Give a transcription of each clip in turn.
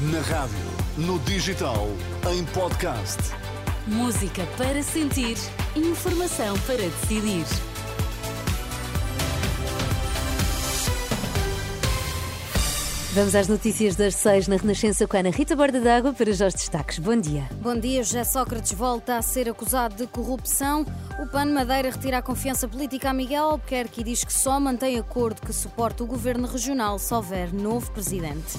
Na rádio, no digital, em podcast. Música para sentir, informação para decidir. Vamos às notícias das seis na Renascença com a Ana Rita Borda d'Água para já os destaques. Bom dia. Bom dia. José Sócrates volta a ser acusado de corrupção. O PAN Madeira retira a confiança política a Miguel Albuquerque e diz que só mantém acordo que suporta o governo regional se houver novo presidente.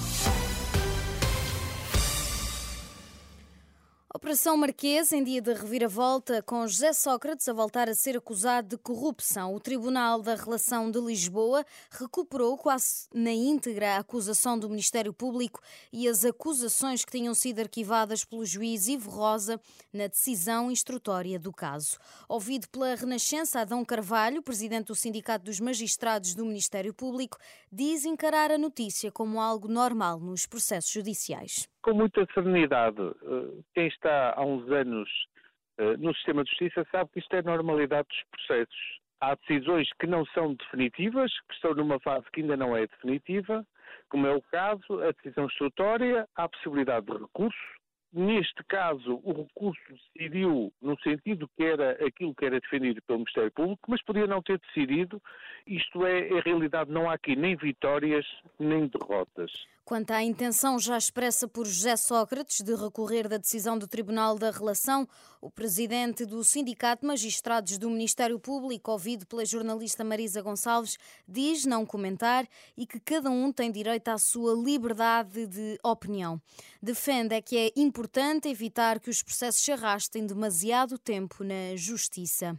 Operação Marquês em dia de reviravolta, com José Sócrates a voltar a ser acusado de corrupção. O Tribunal da Relação de Lisboa recuperou quase na íntegra a acusação do Ministério Público e as acusações que tinham sido arquivadas pelo juiz Ivo Rosa na decisão instrutória do caso. Ouvido pela Renascença, Adão Carvalho, presidente do Sindicato dos Magistrados do Ministério Público, diz encarar a notícia como algo normal nos processos judiciais com muita serenidade. Eh, quem está há uns anos eh, no sistema de justiça sabe que isto é a normalidade dos processos. Há decisões que não são definitivas, que estão numa fase que ainda não é definitiva, como é o caso, a decisão instrutória, há possibilidade de recurso. Neste caso, o recurso decidiu no sentido que era aquilo que era defendido pelo Ministério Público, mas podia não ter decidido. Isto é, em realidade, não há aqui nem vitórias nem derrotas. Quanto à intenção já expressa por José Sócrates de recorrer da decisão do Tribunal da Relação, o presidente do Sindicato de Magistrados do Ministério Público, ouvido pela jornalista Marisa Gonçalves, diz não comentar e que cada um tem direito à sua liberdade de opinião. Defende é que é importante evitar que os processos se arrastem demasiado tempo na Justiça.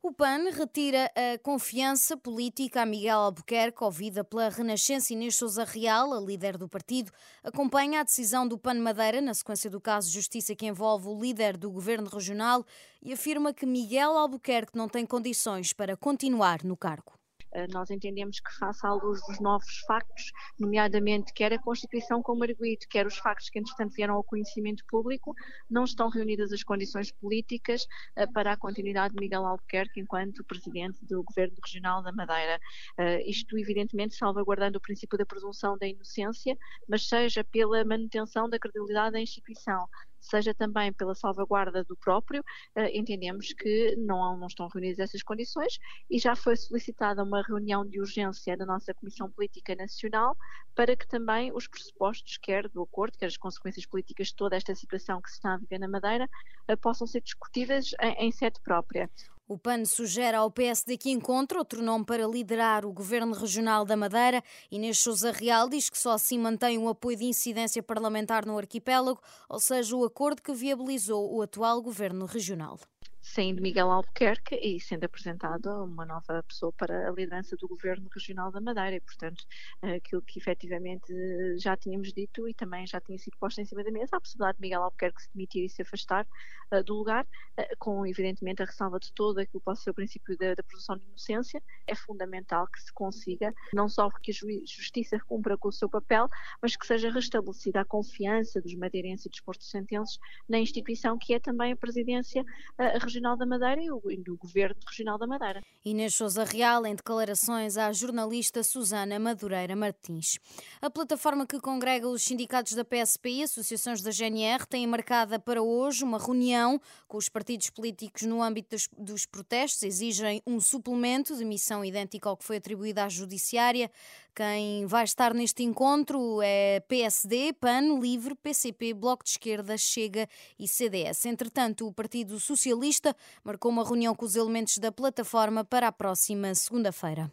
O PAN retira a confiança política a Miguel Albuquerque, ouvida pela Renascença Inês Souza Real, a líder do partido, acompanha a decisão do PAN Madeira na sequência do caso de justiça que envolve o líder do governo regional e afirma que Miguel Albuquerque não tem condições para continuar no cargo. Eh, nós entendemos que, face à luz dos novos factos, nomeadamente quer a Constituição como arguído, quer os factos que, entretanto, vieram ao conhecimento público, não estão reunidas as condições políticas eh, para a continuidade de Miguel Albuquerque enquanto Presidente do Governo Regional da Madeira. Eh, isto, evidentemente, salvaguardando o princípio da presunção da inocência, mas seja pela manutenção da credibilidade da instituição seja também pela salvaguarda do próprio, eh, entendemos que não, não estão reunidas essas condições e já foi solicitada uma reunião de urgência da nossa Comissão Política Nacional para que também os pressupostos, quer do acordo, quer as consequências políticas de toda esta situação que se está a viver na Madeira, eh, possam ser discutidas em, em sede própria. O PAN sugere ao PSD que encontre outro nome para liderar o Governo Regional da Madeira. Inês Souza Real diz que só assim mantém um apoio de incidência parlamentar no arquipélago, ou seja, o acordo que viabilizou o atual Governo Regional saindo Miguel Albuquerque e sendo apresentado uma nova pessoa para a liderança do Governo Regional da Madeira. E, portanto, aquilo que efetivamente já tínhamos dito e também já tinha sido posto em cima da mesa, a possibilidade de Miguel Albuquerque se demitir e se afastar uh, do lugar, uh, com evidentemente a ressalva de todo aquilo que pode ser o princípio da, da de inocência, é fundamental que se consiga, não só que a Justiça cumpra com o seu papel, mas que seja restabelecida a confiança dos madeirenses e dos porto-sentenses na instituição que é também a Presidência Regional Regional da Madeira e, o, e do Governo Regional da Madeira. Inês Souza Real, em declarações à jornalista Susana Madureira Martins. A plataforma que congrega os sindicatos da PSP e associações da GNR tem marcada para hoje uma reunião com os partidos políticos no âmbito dos, dos protestos. Exigem um suplemento de missão idêntica ao que foi atribuído à Judiciária. Quem vai estar neste encontro é PSD, PAN, LIVRE, PCP, Bloco de Esquerda, Chega e CDS. Entretanto, o Partido Socialista marcou uma reunião com os elementos da plataforma para a próxima segunda-feira.